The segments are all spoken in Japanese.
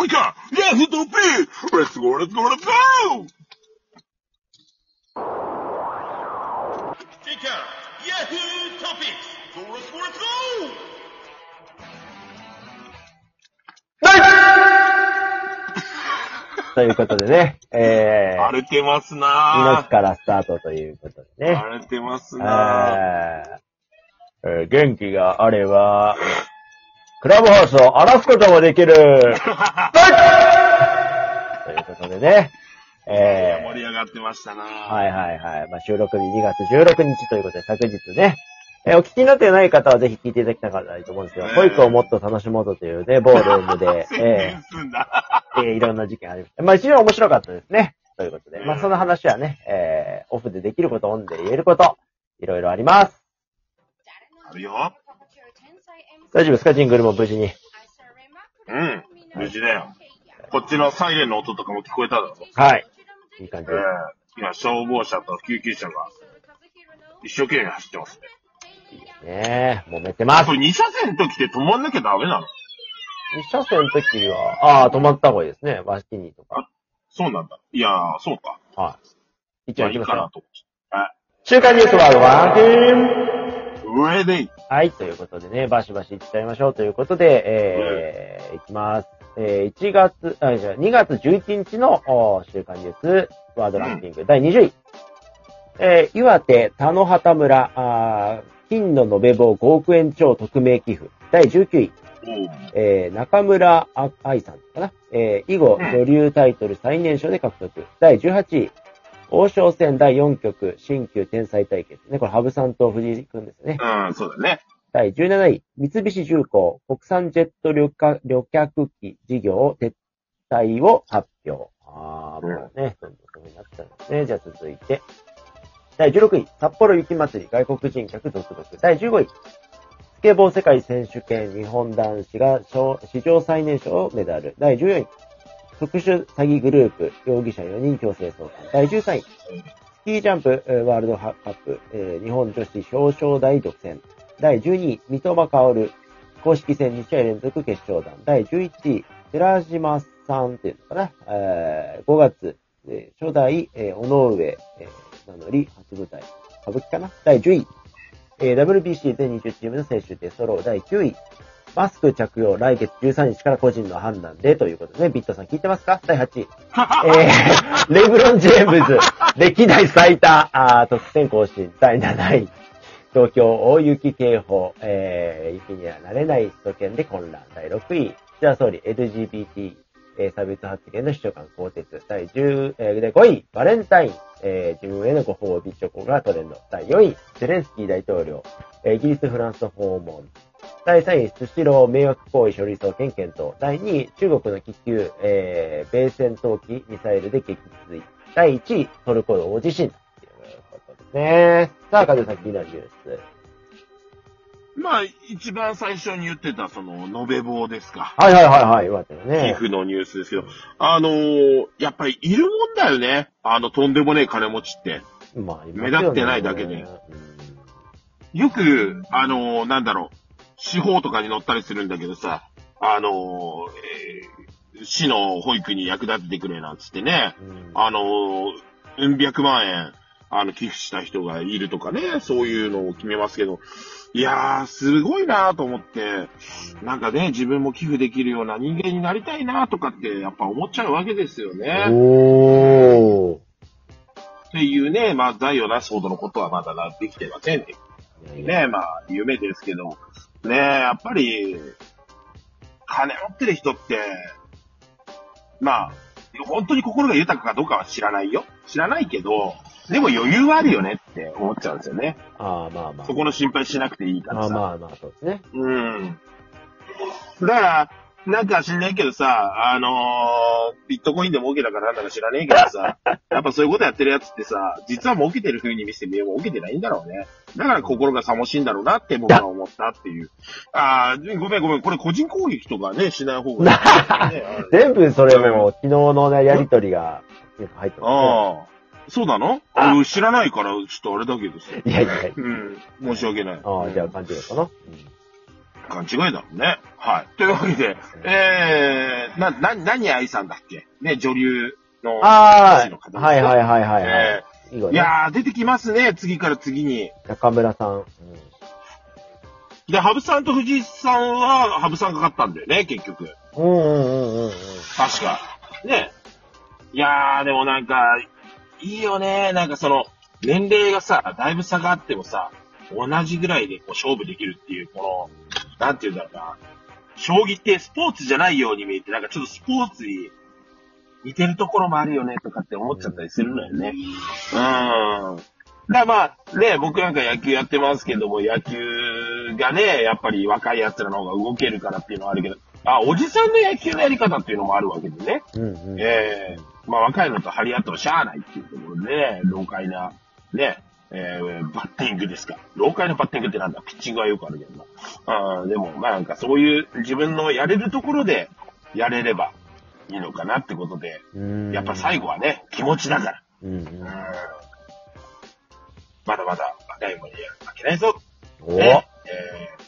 おいかヤフートピーレッツゴー。レッツゴーレッツゴーチェッカー、ヤフートピックス、ゴー。レッツゴーレッツゴということでね、えー、荒れてます猪な。木からスタートということでね。荒れてますな。えーえー元気があれば、クラブハウスを荒らすこともできる。ということでね、え盛り上がってましたなー、はいはいはい。まあ、収録日2月16日ということで、昨日ね、えーお聞きになってない方はぜひ聞いていただきたかったと思うんですけど、えー保育をもっと楽しもうとというね、某ルームで、宣え。ーえーいろんな事件ありました。まあ、一番面白かったですね。ということで、まあ、その話はね、えーオフでできること、オンで言えること、いろいろあります。あるよ。大丈夫ですか？ジングルも無事に。うん。無事だよ。こっちのサイレンの音とかも聞こえただろ。はい。いい感じええ。今、消防車と救急車が一生懸命走ってますね。ねえ、揉めてますこ。れ2車線の時って止まんなきゃダメなの？一車線の時は、ああ、止まった方がいいですね。脇にとか。そうなんだ。いやー、そうか。はい。一まあいい応行きますよ。かなと思って。週刊ニュースワードワンキーン上でいい。はい、ということでね、バシバシ行っちゃいましょうということで、えー、いきます。えー、1月、あ、じゃあ2月11日のお週刊ニュースワードランキング、第20位。えー、岩手田野畑村、あー金の延べ棒5億円超匿名寄付。第19位。えー、中村あ愛さんかな。えー、囲碁女流タイトル最年少で獲得。第18位。王将戦第4局、新旧天才対決。ね、これ、羽生さんと藤井くんですね。うん、そうだね。第17位。三菱重工、国産ジェット旅客旅客機事業撤退を発表。あー、もうね、どんどんそうになっちゃうんですね。じゃあ続いて。第16位。札幌雪まつり、外国人客続々。第15位。スケボー世界選手権日本男子が小史上最年少メダル。第14位。特殊詐欺グループ、容疑者4人強制送還。第13位。スキージャンプワールドカップ、え日本女子表彰台独占。第12位、三笘薫。公式戦2試合連続決勝弾。第11位、寺島さんっていうのかな。えー5月、え初代、えー尾上、え、名乗り初舞台。歌舞伎かな第10位、え WBC 全20チームの選手で揃う第9位。マスク着用来月13日から個人の判断でということでね、ビットさん聞いてますか？第8位。えー、レブロン・ジェームズ、歴代最多、あー得点更新、第7位。東京大雪警報、えー、雪には慣れない首都圏で混乱。第6位。岸田総理 LGBT、えー、差別発言の秘書官更迭。第10、えー、第5位。バレンタイン、えー、自分へのご褒美チョコがトレンド。第4位。ゼレンスキー大統領、えー、イギリス、フランス訪問。第3位、スシロー迷惑行為処理送検検討。第2位、中国の気球、えー、米戦闘機ミサイルで撃墜。第1位、トルコの大地震。ということですね。さあ、かずさん気になるニュース。まあ、一番最初に言ってた、その、延べ棒ですか。はいはいはいはい、よかったよ寄ね。付のニュースですけど、あのーやっぱりいるもんだよね。あの、とんでもねえ金持ちって。まあ、目立ってないだけでうんよく、あのーなんだろう、司法とかに載ったりするんだけどさ、あのーえー市の保育に役立ててくれなんつってね、うんあのーうん百万円、あの、寄付した人がいるとかね、そういうのを決めますけど、いやー、すごいなーと思って、なんかね、自分も寄付できるような人間になりたいなーとかって、やっぱ思っちゃうわけですよね。おー。っていうね、まあ、財を成すほどのことはまだなってきてませんっていうね、まあ、夢ですけど、ねやっぱり、金持ってる人って、まあ、本当に心が豊かかどうかは知らないよ。知らないけど、でも余裕はあるよねって思っちゃうんですよね。ああ、まあまあ。そこの心配しなくていいかまあらさ。まあまあ、そうですね。うん。だから、なんか知んないけどさ、あのー、ビットコインで儲けたかなんだか知らねえけどさ、やっぱそういうことやってるやつってさ、実は儲けてる風に見せてみれば儲けてないんだろうね。だから心が寂しいんだろうなって僕は思ったっていう。ああ、ごめんごめん、これ個人攻撃とかね、しない方がいい、ね。全部それも、昨日のね、やりとりが、入ってますああ、そうなの？あ俺知らないから、ちょっとあれだけどさ。ね。いやいやいや。うん、申し訳ない。ああ、じゃあ勘違いかな。うん勘違いだろうね。はい。というわけで、えー、な、な、何愛さんだっけ？ね、女流の。ああ、ねはいはいはいはい、はいえ。ーいやー、出てきますね、次から次に。中村さん。うんで、ハブさんと藤井さんは、ハブさんかかったんだよね、結局。うんうんうんうんうん。確か。ね。いやー、でもなんか、いいよね。なんかその、年齢がさ、だいぶ差があってもさ、同じぐらいでこう勝負できるっていう、この、なんていうんだろうな。将棋ってスポーツじゃないように見えて、なんかちょっとスポーツに似てるところもあるよね、とかって思っちゃったりするのよね。うん。だからまあ、ね、僕なんか野球やってますけども、野球がね、やっぱり若い奴らの方が動けるからっていうのはあるけど、あ、おじさんの野球のやり方っていうのもあるわけでね。うんうん。ええまあ若いのと張り合ってもしゃあないっていうところで、ね、老快な、ね、えーバッティングですか。老快なバッティングってなんだ？ピッチングはよくあるけどな。あーでも、まあなんかそういう自分のやれるところでやれればいいのかなってことで、うんやっぱ最後はね、気持ちだから。うんうんうんまだまだ若い子に負けないぞ。おね。えー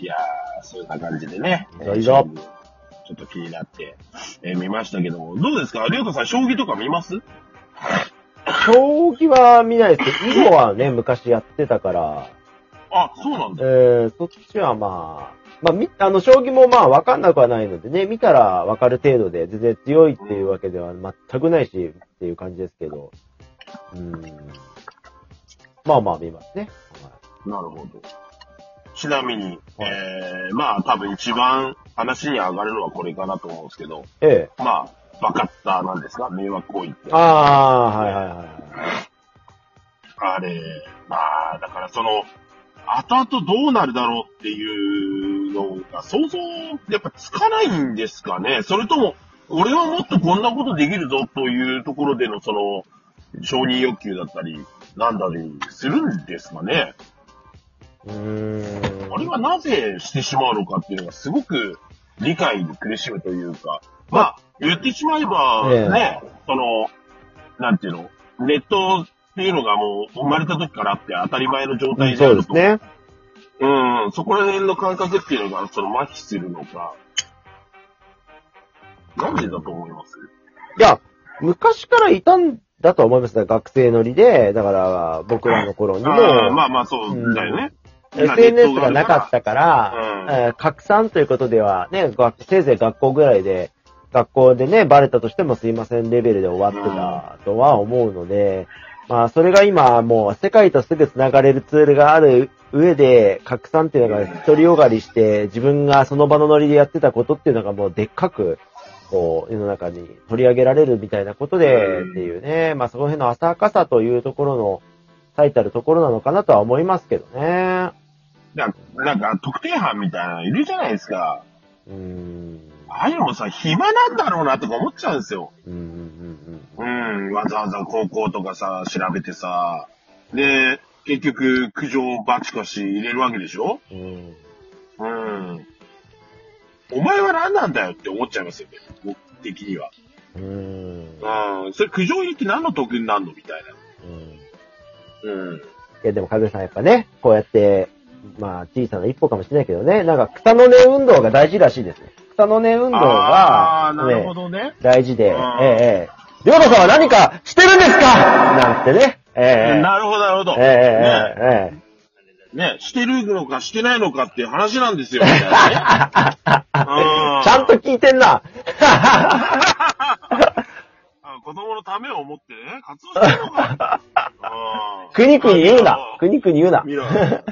いやー、そんな感じでね。いいぞいいぞえーちょっと気になって、えー見ましたけども、どうですか？りょうたさん、将棋とか見ます？将棋は見ないですけど、囲碁はね、昔やってたから、あ、そうなんえだ。ー、そっちはまあ、まあ、み、あの、将棋もまあ、わかんなくはないのでね、見たらわかる程度で、全然強いっていうわけでは全くないし、っていう感じですけど、うん。まあまあ見ますね。なるほど。ちなみに、えー、まあ多分一番話に上がるのはこれかなと思うんですけど、ええ。まあ、バカッターなんですか？迷惑行為って。ああ、はいはいはい。あれ、まあ、だからその、後々どうなるだろうっていうのが想像、やっぱつかないんですかねそれとも、俺はもっとこんなことできるぞというところでのその、承認欲求だったり、なんだりするんですかねうーん。あれはなぜしてしまうのかっていうのがすごく理解に苦しむというか、まあ、言ってしまえば、ええね、その、なんていうの、ネットっていうのがもう生まれた時からあって当たり前の状態でそうあると。ですね。うん、そこら辺の感覚っていうのが、その麻痺するのか、なんでだと思います？いや、昔からいたんだと思いますね。学生乗りで、だから、僕らの頃にも、あーまあまあそうだよね。今 SNS がなかったから、うんえー拡散ということでは、ね、学せいぜい学校ぐらいで、学校でね、バレたとしてもすいませんレベルで終わってたとは思うので、まあ、それが今、もう世界とすぐ繋がれるツールがある上で、拡散っていうのが独りよがりして、自分がその場のノリでやってたことっていうのがもうでっかく、こう、世の中に取り上げられるみたいなことで、うんっていうね、まあ、その辺の浅はかさというところの、最たるところなのかなとは思いますけどね。ななんか、特定班みたいなのいるじゃないですか。うーん。ああいうのもさ、暇なんだろうなとか思っちゃうんですよ。うんうんわざわざ高校とかさ、調べてさ、で、結局、苦情バチコシ入れるわけでしょ？うん。うん。うん。お前は何なんだよって思っちゃいますよね、僕的には。うーん。うん。それ苦情入れって何の得になるのみたいうん。な。うん。いや、でも、かずさんやっぱね、こうやって、まあ、小さな一歩かもしれないけどね、なんか草の根運動が大事らしいですね。草の根運動ああー、が、なるねほどね。大事で、えうんえ、ええ。りょうたさんは何かしてるんですか？なんてね。ええ、なるほど、なるほど。ええ、ええ、ええ。ね、してるのかしてないのかっていう話なんですよ、ちゃんと聞いてんな。あ子供のためを思ってね、活動してるのか。うんくにくに言うな。くにくに言うな。見ろ。ねえ、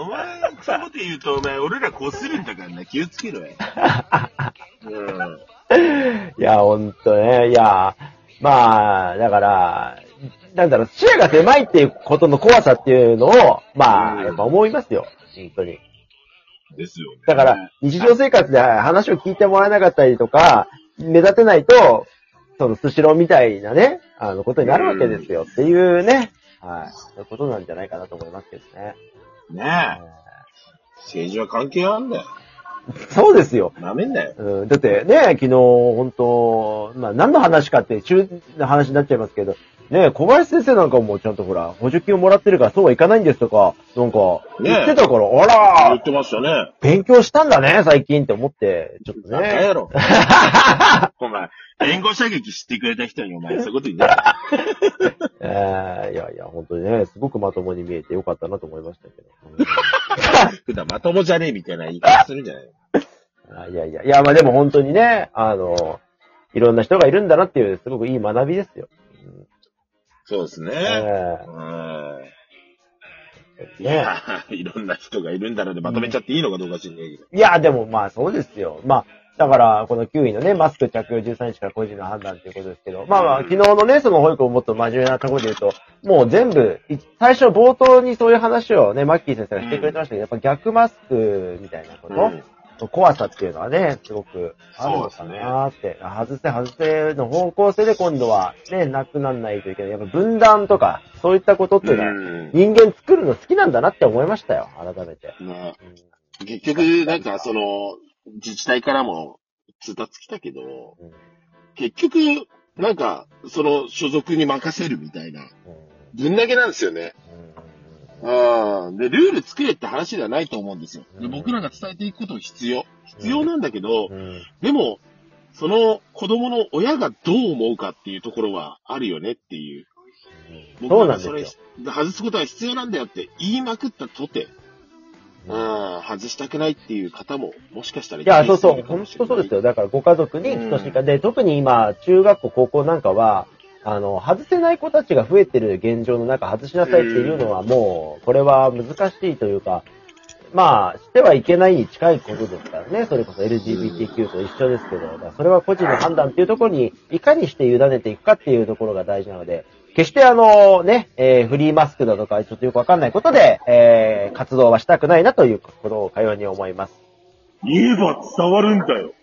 お前、そこと言うと、お前、俺らこするんだからな、気をつけろよ。うん。いや、ほんとね。いや、まあ、だから、なんだろう、視野が狭いっていうことの怖さっていうのを、まあ、やっぱ思いますよ。本当に。ですよね。だから、日常生活で話を聞いてもらえなかったりとか、目立てないと、そのスシローみたいなね、あの、ことになるわけですよっていうね、はい。そういうことなんじゃないかなと思いますけどね。ねえ、政治は関係あんだよ。そうですよ。なめんなよ。うん、だってね、昨日、本当まあ何の話かって中の話になっちゃいますけど、ね小林先生なんかもちゃんとほら、補助金をもらってるからそうはいかないんですとか、なんか、言ってたから、あ言らってましたね。勉強したんだね、最近って思って、ちょっとね。なんやろ。お前、援護射撃知ってくれた人にお前、そういうこと言ってた。えー、いやいや、本当にね、すごくまともに見えてよかったなと思いましたけど。普段まともじゃねえみたいな言い方するんじゃないあいやいや、いや、まあでも本当にね、あの、いろんな人がいるんだなっていう、すごくいい学びですよ。うんそうですね。えうん。いや、いろんな人がいるんだろうでまとめちゃっていいのかどうか知んないけど。いや、でもまあそうですよ。まあ、だから、この9位のね、マスク着用13日から個人の判断ということですけど、まあまあ、うん。昨日のね、その保育をもっと真面目なところで言うと、もう全部、い最初冒頭にそういう話をね、マッキー先生がしてくれてましたけど、やっぱ逆マスクみたいなこと、うん。の怖さっていうのはね、すごくあるのかなーって、外せ外せの方向性で今度はね、なくなんないといけない。やっぱ分断とか、そういったことっていうのは、うん。人間作るの好きなんだなって思いましたよ、改めて。結局、なんかその、自治体からも通達来たけど、うん結局、なんか、その所属に任せるみたいな、うんぶん投げなんですよね。うん。で、ルール作れって話ではないと思うんですよ。でうん僕らが伝えていくことも必要。必要なんだけど、うんでも、その子供の親がどう思うかっていうところはあるよねっていう。僕らがそれ外すことは必要なんだよって言いまくったとて、うん、外したくないっていう方も、もしかしたらいや、そうそう、本当そうですよ。だからご家族に等しいか。で、特に今、中学校、高校なんかは、あの、外せない子たちが増えてる現状の中、外しなさいっていうのはもう、これは難しいというか、まあ、してはいけないに近いことですからね。それこそ LGBTQ と一緒ですけど、それは個人の判断っていうところに、いかにして委ねていくかっていうところが大事なので、決してあのね、えーフリーマスクだとか、ちょっとよくわかんないことで、えー活動はしたくないなということをかように思います。言えば伝わるんだよ。